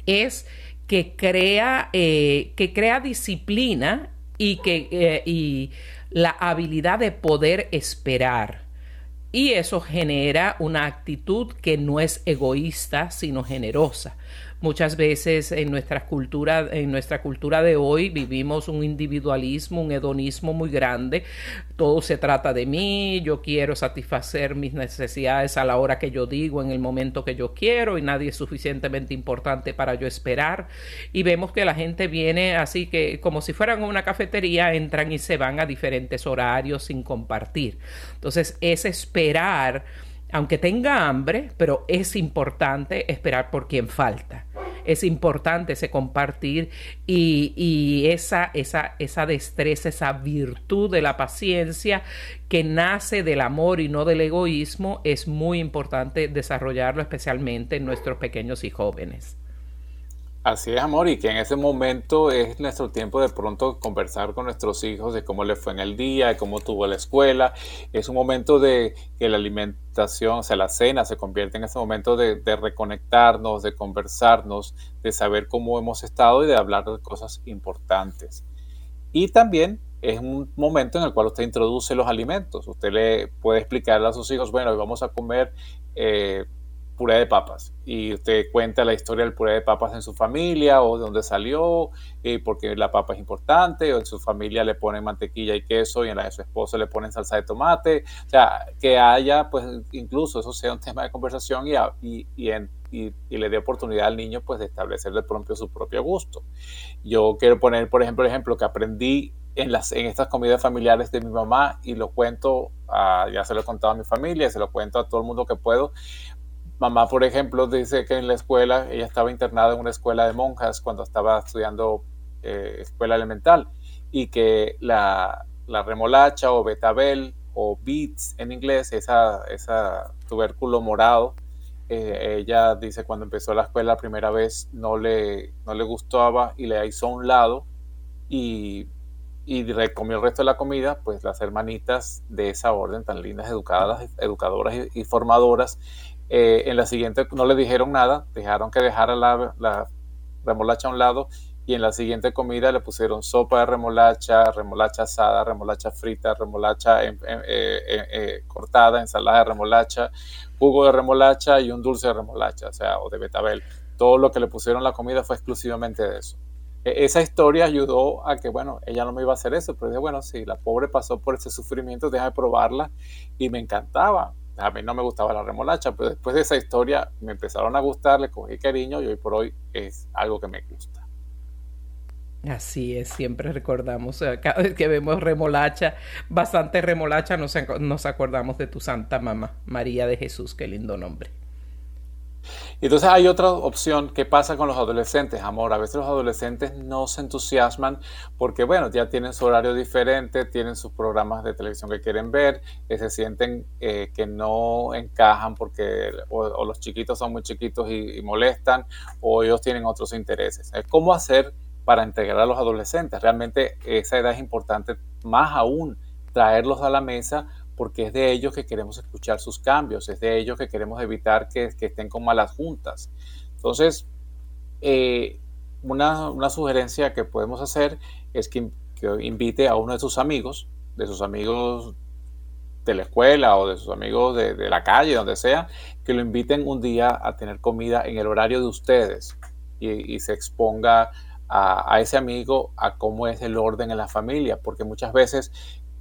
es que crea, eh, que crea disciplina y, que, eh, y la habilidad de poder esperar. Y eso genera una actitud que no es egoísta, sino generosa. Muchas veces en nuestra cultura, en nuestra cultura de hoy vivimos un individualismo, un hedonismo muy grande. Todo se trata de mí, yo quiero satisfacer mis necesidades a la hora que yo digo, en el momento que yo quiero, y nadie es suficientemente importante para yo esperar. Y vemos que la gente viene así que como si fueran una cafetería, entran y se van a diferentes horarios sin compartir. Entonces, es esperar aunque tenga hambre, pero es importante esperar por quien falta. Es importante ese compartir y, esa, esa, esa destreza, esa virtud de la paciencia que nace del amor y no del egoísmo, es muy importante desarrollarlo especialmente en nuestros pequeños y jóvenes. Así es, amor, y que en ese momento es nuestro tiempo de pronto conversar con nuestros hijos de cómo les fue en el día, de cómo tuvo la escuela. Es un momento de que la alimentación, o sea, la cena se convierte en ese momento de, reconectarnos, de conversarnos, de saber cómo hemos estado y de hablar de cosas importantes. Y también es un momento en el cual usted introduce los alimentos. Usted le puede explicarle a sus hijos, bueno, vamos a comer... Eh, puré de papas y usted cuenta la historia del puré de papas en su familia o de dónde salió, y porque la papa es importante, o en su familia le ponen mantequilla y queso y en la de su esposo le ponen salsa de tomate, o sea, que haya, pues incluso eso sea un tema de conversación y, y, y, le dé oportunidad al niño pues de establecer de propio su propio gusto. Yo quiero poner, por ejemplo, el ejemplo que aprendí en, las, en estas comidas familiares de mi mamá y lo cuento, ya se lo he contado a mi familia, se lo cuento a todo el mundo que puedo, Mamá, por ejemplo, dice que en la escuela, ella estaba internada en una escuela de monjas cuando estaba estudiando eh, escuela elemental y que la, remolacha o betabel o beets en inglés, esa, esa tubérculo morado, eh, ella dice cuando empezó la escuela la primera vez no le, no le gustaba y le hizo a un lado y, y comió el resto de la comida, pues las hermanitas de esa orden tan lindas, educadas, educadoras y formadoras, eh, en la siguiente no le dijeron nada, dejaron que dejara la, remolacha a un lado y en la siguiente comida le pusieron sopa de remolacha, remolacha asada, remolacha frita, remolacha eh, eh, cortada, ensalada de remolacha, jugo de remolacha y un dulce de remolacha, o sea, o de betabel. Todo lo que le pusieron la comida fue exclusivamente de eso. E, esa historia ayudó a que, bueno, ella no me iba a hacer eso, pero dije, bueno, sí, la pobre pasó por ese sufrimiento, déjame probarla y me encantaba a mí no me gustaba la remolacha, pero después de esa historia me empezaron a gustar, le cogí cariño y hoy por hoy es algo que me gusta. Así es, siempre recordamos, cada vez que vemos remolacha, bastante remolacha, nos, nos acordamos de tu Santa Mamá, María de Jesús, qué lindo nombre. Entonces hay otra opción que pasa con los adolescentes, amor. A veces los adolescentes no se entusiasman porque, bueno, ya tienen su horario diferente, tienen sus programas de televisión que quieren ver, que se sienten eh, que no encajan porque o, los chiquitos son muy chiquitos y, y, molestan o ellos tienen otros intereses. ¿Cómo hacer para integrar a los adolescentes? Realmente esa edad es importante, más aún traerlos a la mesa porque es de ellos que queremos escuchar sus cambios, es de ellos que queremos evitar que, estén con malas juntas. Entonces, eh, una, sugerencia que podemos hacer es que, invite a uno de sus amigos, de sus amigos de la escuela o de sus amigos de, la calle, donde sea, que lo inviten un día a tener comida en el horario de ustedes y, se exponga a, a, ese amigo a cómo es el orden en la familia, porque muchas veces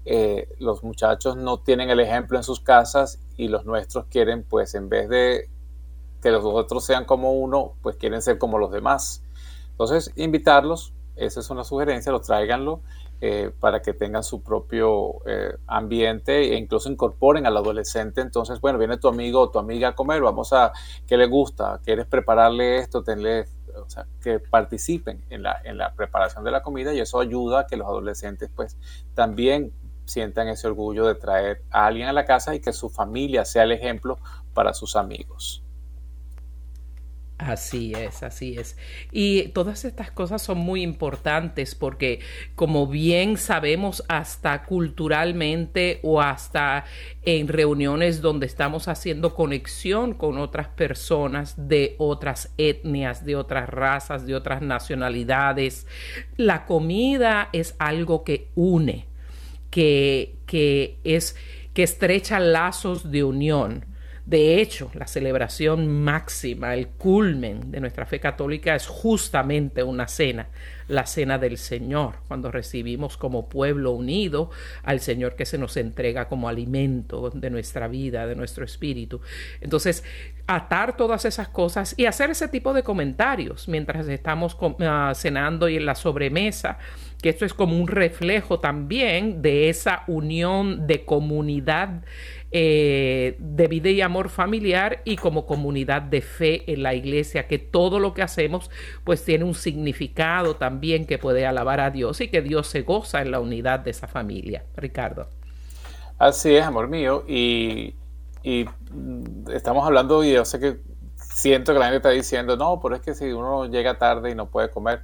eh, los muchachos no tienen el ejemplo en sus casas y los nuestros quieren, pues en vez de que los otros sean como uno, pues quieren ser como los demás. Entonces, invitarlos, esa es una sugerencia, los tráiganlo eh, para que tengan su propio eh, ambiente e incluso incorporen al adolescente. Entonces, bueno, viene tu amigo o tu amiga a comer, vamos a, ¿qué le gusta? ¿Quieres prepararle esto? Tenle o sea, que participen en la, en la preparación de la comida y eso ayuda a que los adolescentes pues también sientan ese orgullo de traer a alguien a la casa y que su familia sea el ejemplo para sus amigos. Así es, así es. Y todas estas cosas son muy importantes porque, como bien sabemos, hasta culturalmente o hasta en reuniones donde estamos haciendo conexión con otras personas de otras etnias, de otras razas, de otras nacionalidades, la comida es algo que une, que, que es que estrecha lazos de unión de hecho, la celebración máxima, el culmen de nuestra fe católica es justamente una cena, la cena del Señor, cuando recibimos como pueblo unido al Señor que se nos entrega como alimento de nuestra vida, de nuestro espíritu. Entonces, atar todas esas cosas y hacer ese tipo de comentarios mientras estamos ah, cenando y en la sobremesa que esto es como un reflejo también de esa unión de comunidad eh, de vida y amor familiar y como comunidad de fe en la iglesia, que todo lo que hacemos pues tiene un significado también que puede alabar a Dios y que Dios se goza en la unidad de esa familia. Ricardo. Así es, amor mío, y, mm, estamos hablando y yo sé que siento que la gente está diciendo, no, pero es que si uno llega tarde y no puede comer,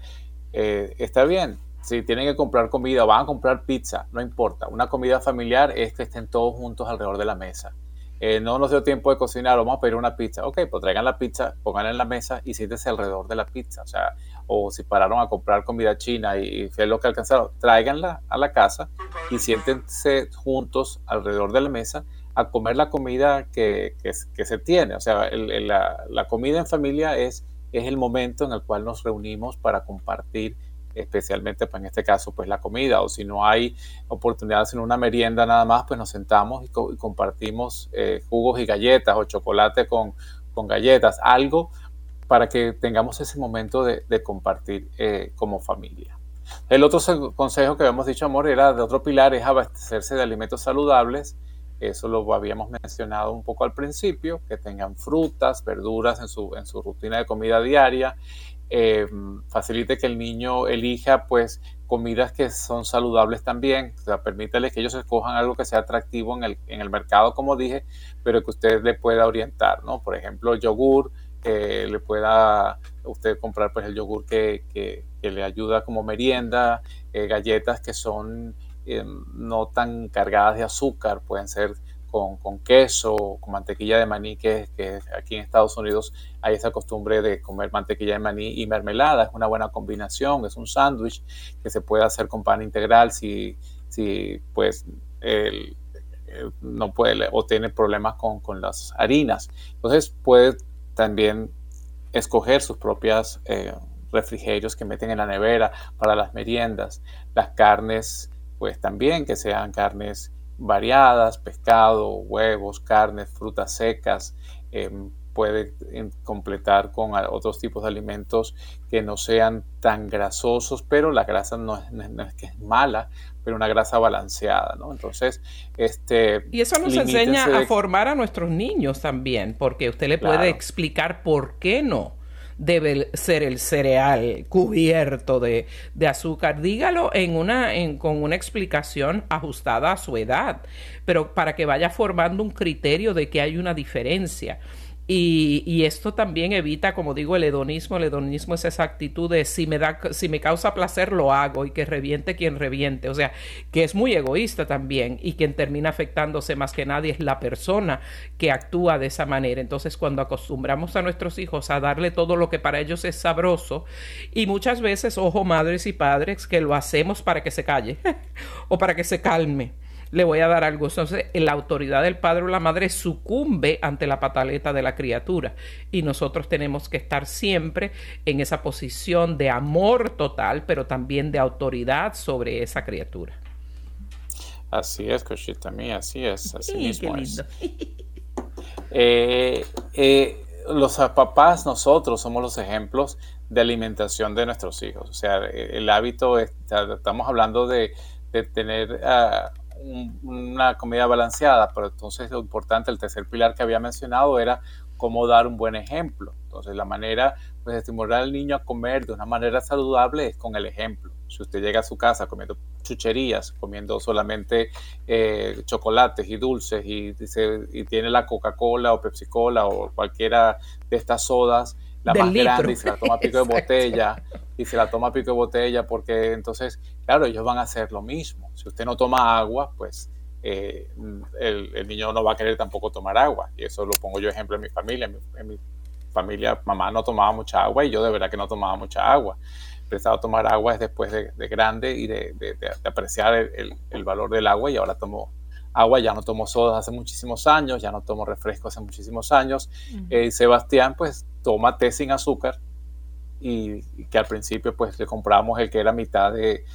eh, está bien, si tienen que comprar comida o van a comprar pizza, no importa. Una comida familiar es que estén todos juntos alrededor de la mesa. Eh, no nos dio tiempo de cocinar, vamos a pedir una pizza. Ok, pues traigan la pizza, pónganla en la mesa y siéntense alrededor de la pizza. O sea, o si pararon a comprar comida china y, fue lo que alcanzaron, tráiganla a la casa y siéntense juntos alrededor de la mesa a comer la comida que, se tiene. O sea, la, la, comida en familia es, es el momento en el cual nos reunimos para compartir especialmente pues, en este caso pues la comida o si no hay oportunidades en una merienda nada más pues nos sentamos y, compartimos eh, jugos y galletas o chocolate con, con, galletas, algo para que tengamos ese momento de, compartir eh, como familia. El otro consejo que habíamos dicho, amor, era de otro pilar, es abastecerse de alimentos saludables. Eso lo habíamos mencionado un poco al principio, que tengan frutas, verduras en su, en su rutina de comida diaria eh, facilite que el niño elija pues comidas que son saludables también, o sea, permítale que ellos escojan algo que sea atractivo en el, en el mercado, como dije, pero que usted le pueda orientar, ¿no? Por ejemplo, yogur, que le pueda usted comprar pues el yogur que, que, le ayuda como merienda, eh, galletas que son eh, no tan cargadas de azúcar, pueden ser con, queso, con mantequilla de maní, que, aquí en Estados Unidos hay esa costumbre de comer mantequilla de maní y mermelada. Es una buena combinación, es un sándwich que se puede hacer con pan integral si, si pues no puede o tiene problemas con, con, las harinas. Entonces puede también escoger sus propias eh, refrigerios que meten en la nevera para las meriendas. Las carnes, pues también que sean carnes variadas, pescado, huevos, carnes, frutas secas, em, puede em, completar con otros tipos de alimentos que no sean tan grasosos, pero la grasa no es, que es mala, pero una grasa balanceada, ¿no? Entonces, este... Y eso nos enseña a formar a nuestros niños también, porque usted le puede explicar por qué no debe ser el cereal cubierto de, azúcar. Dígalo en una, en, con una explicación ajustada a su edad, pero para que vaya formando un criterio de que hay una diferencia. Y, esto también evita, como digo, el hedonismo. El hedonismo es esa actitud de si me, da, si me causa placer, lo hago y que reviente quien reviente. O sea, que es muy egoísta también y quien termina afectándose más que nadie es la persona que actúa de esa manera. Entonces, cuando acostumbramos a nuestros hijos a darle todo lo que para ellos es sabroso y muchas veces, ojo, madres y padres, que lo hacemos para que se calle *laughs* o para que se calme le voy a dar algo. Entonces, la autoridad del padre o la madre sucumbe ante la pataleta de la criatura. Y nosotros tenemos que estar siempre en esa posición de amor total, pero también de autoridad sobre esa criatura. Así es, Cochita mía, así es, así *laughs* mismo es. *laughs* Eh, eh, los papás, nosotros somos los ejemplos de alimentación de nuestros hijos. O sea, el hábito, estamos hablando de, tener uh, una comida balanceada, pero entonces lo importante, el tercer pilar que había mencionado era cómo dar un buen ejemplo. Entonces la manera pues, de estimular al niño a comer de una manera saludable es con el ejemplo. Si usted llega a su casa comiendo chucherías, comiendo solamente eh, chocolates y dulces y, y tiene la Coca-Cola o Pepsi-Cola o cualquiera de estas sodas, la más grande y se la toma pico de *laughs* botella y se la toma pico de botella porque entonces, claro, ellos van a hacer lo mismo. Si usted no toma agua, pues eh, el, niño no va a querer tampoco tomar agua. Y eso lo pongo yo ejemplo en mi familia. En mi, familia, mamá no tomaba mucha agua y yo de verdad que no tomaba mucha agua. Empezaba a tomar agua es después de, grande y de, apreciar el, valor del agua y ahora tomo agua, ya no tomo sodas hace muchísimos años, ya no tomo refrescos hace muchísimos años. Eh, Sebastián pues toma té sin azúcar y, que al principio pues le compramos el que era mitad de,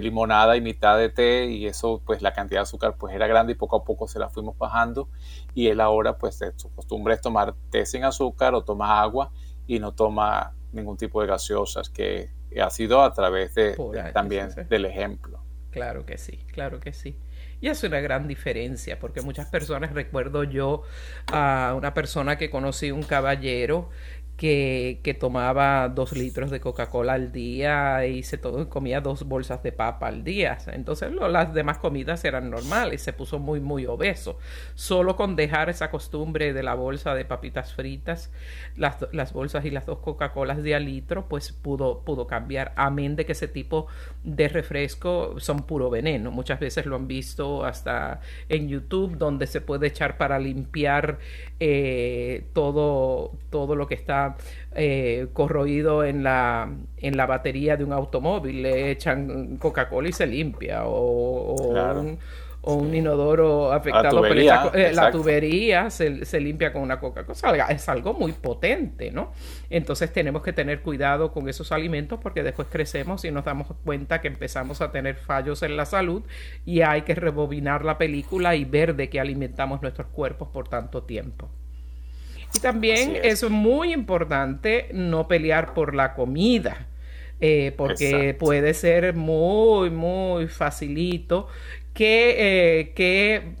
limonada y mitad de té y eso pues la cantidad de azúcar pues era grande y poco a poco se la fuimos bajando y él ahora pues su costumbre es tomar té sin azúcar o toma agua y no toma ningún tipo de gaseosas que ha sido a través de, también del ejemplo. Claro que sí, claro que sí. Y es una gran diferencia, porque muchas personas, recuerdo yo a una persona que conocí, un caballero, que, que, tomaba dos litros de Coca-Cola al día y se todo, comía dos bolsas de papa al día. Entonces las demás comidas eran normales, se puso muy, muy obeso. Solo con dejar esa costumbre de la bolsa de papitas fritas, las, las bolsas y las dos Coca-Colas de al litro, pues pudo, pudo cambiar. Amén de que ese tipo de refresco son puro veneno. Muchas veces lo han visto hasta en YouTube, donde se puede echar para limpiar eh, todo, todo lo que está eh, corroído en la, en la batería de un automóvil. Le echan Coca-Cola y se limpia. O, un, inodoro afectado por eh, la tubería se, se, limpia con una Coca-Cola. Es algo muy potente, ¿no? Entonces tenemos que tener cuidado con esos alimentos porque después crecemos y nos damos cuenta que empezamos a tener fallos en la salud y hay que rebobinar la película y ver de qué alimentamos nuestros cuerpos por tanto tiempo. Y también es. muy importante no pelear por la comida. Eh, porque puede ser muy, muy facilito que, eh, que,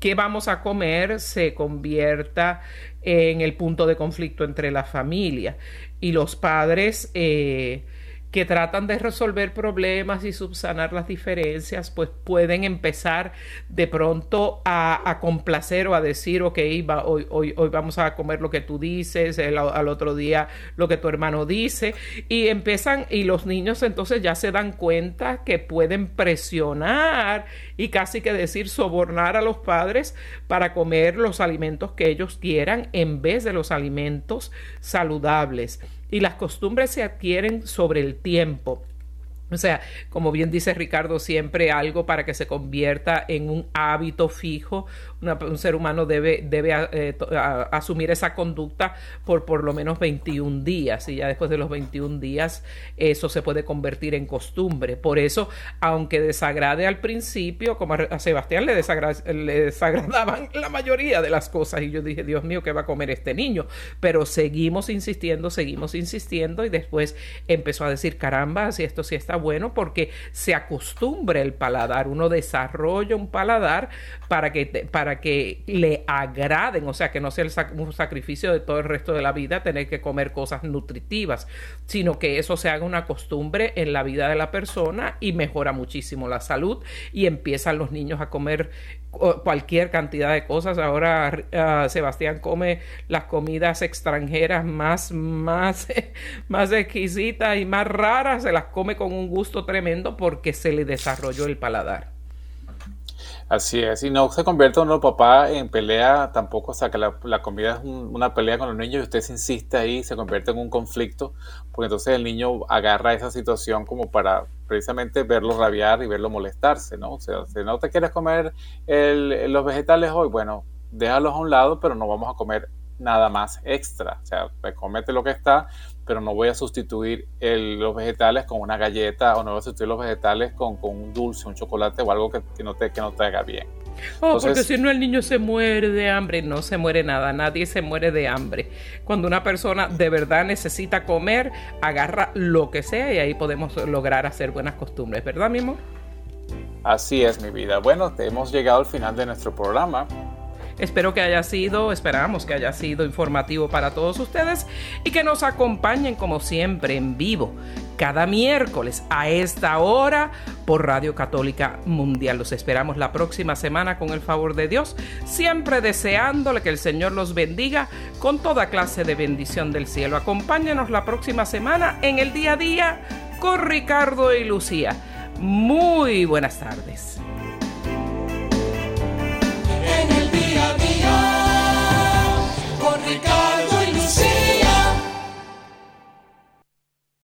que, vamos a comer se convierta en el punto de conflicto entre la familia. Y los padres eh, que tratan de resolver problemas y subsanar las diferencias, pues pueden empezar de pronto a, complacer o a decir, ok, hoy, hoy, hoy, vamos a comer lo que tú dices, al otro día lo que tu hermano dice, y empiezan, y los niños entonces ya se dan cuenta que pueden presionar y casi que decir sobornar a los padres para comer los alimentos que ellos quieran en vez de los alimentos saludables y las costumbres se adquieren sobre el tiempo. O sea, como bien dice Ricardo, siempre algo para que se convierta en un hábito fijo. un ser humano debe, debe eh, asumir esa conducta por por lo menos 21 días y ya después de los 21 días eso se puede convertir en costumbre. Por eso, aunque desagrade al principio, como a Sebastián le, le desagradaban la mayoría de las cosas y yo dije, Dios mío, ¿qué va a comer este niño? Pero seguimos insistiendo, seguimos insistiendo y después empezó a decir, caramba, si esto sí está bueno porque se acostumbra el paladar, uno desarrolla un paladar para que, para que le agraden, o sea, que no sea un sacrificio de todo el resto de la vida tener que comer cosas nutritivas, sino que eso se haga una costumbre en la vida de la persona y mejora muchísimo la salud y empiezan los niños a comer cualquier cantidad de cosas. Ahora ah, Sebastián come las comidas extranjeras más, más, *laughs* más exquisitas y más raras, se las come con un gusto tremendo porque se le desarrolló el paladar. Así es, y no se convierte uno papá en pelea tampoco, o sea que la, comida es una pelea con los niños y usted se insiste ahí, se convierte en un conflicto, porque entonces el niño agarra esa situación como para precisamente verlo rabiar y verlo molestarse, ¿no? O sea, si no te quieres comer los vegetales hoy, bueno, déjalos a un lado, pero no vamos a comer nada más extra, o sea, pues lo que está, pero no voy a sustituir los vegetales con una galleta o no voy a sustituir los vegetales con, un dulce, un chocolate o algo que, no, te, que no te haga bien. Oh, porque si no el niño se muere de hambre, no se muere nada, nadie se muere de hambre. Cuando una persona de verdad necesita comer, agarra lo que sea y ahí podemos lograr hacer buenas costumbres, ¿verdad, mi amor? Así es, mi vida. Bueno, hemos llegado al final de nuestro programa. Espero que haya sido, esperamos que haya sido informativo para todos ustedes y que nos acompañen como siempre en vivo cada miércoles a esta hora por Radio Católica Mundial. Los esperamos la próxima semana con el favor de Dios, siempre deseándole que el Señor los bendiga con toda clase de bendición del cielo. Acompáñenos la próxima semana en el día a día con Ricardo y Lucía. Muy buenas tardes. think God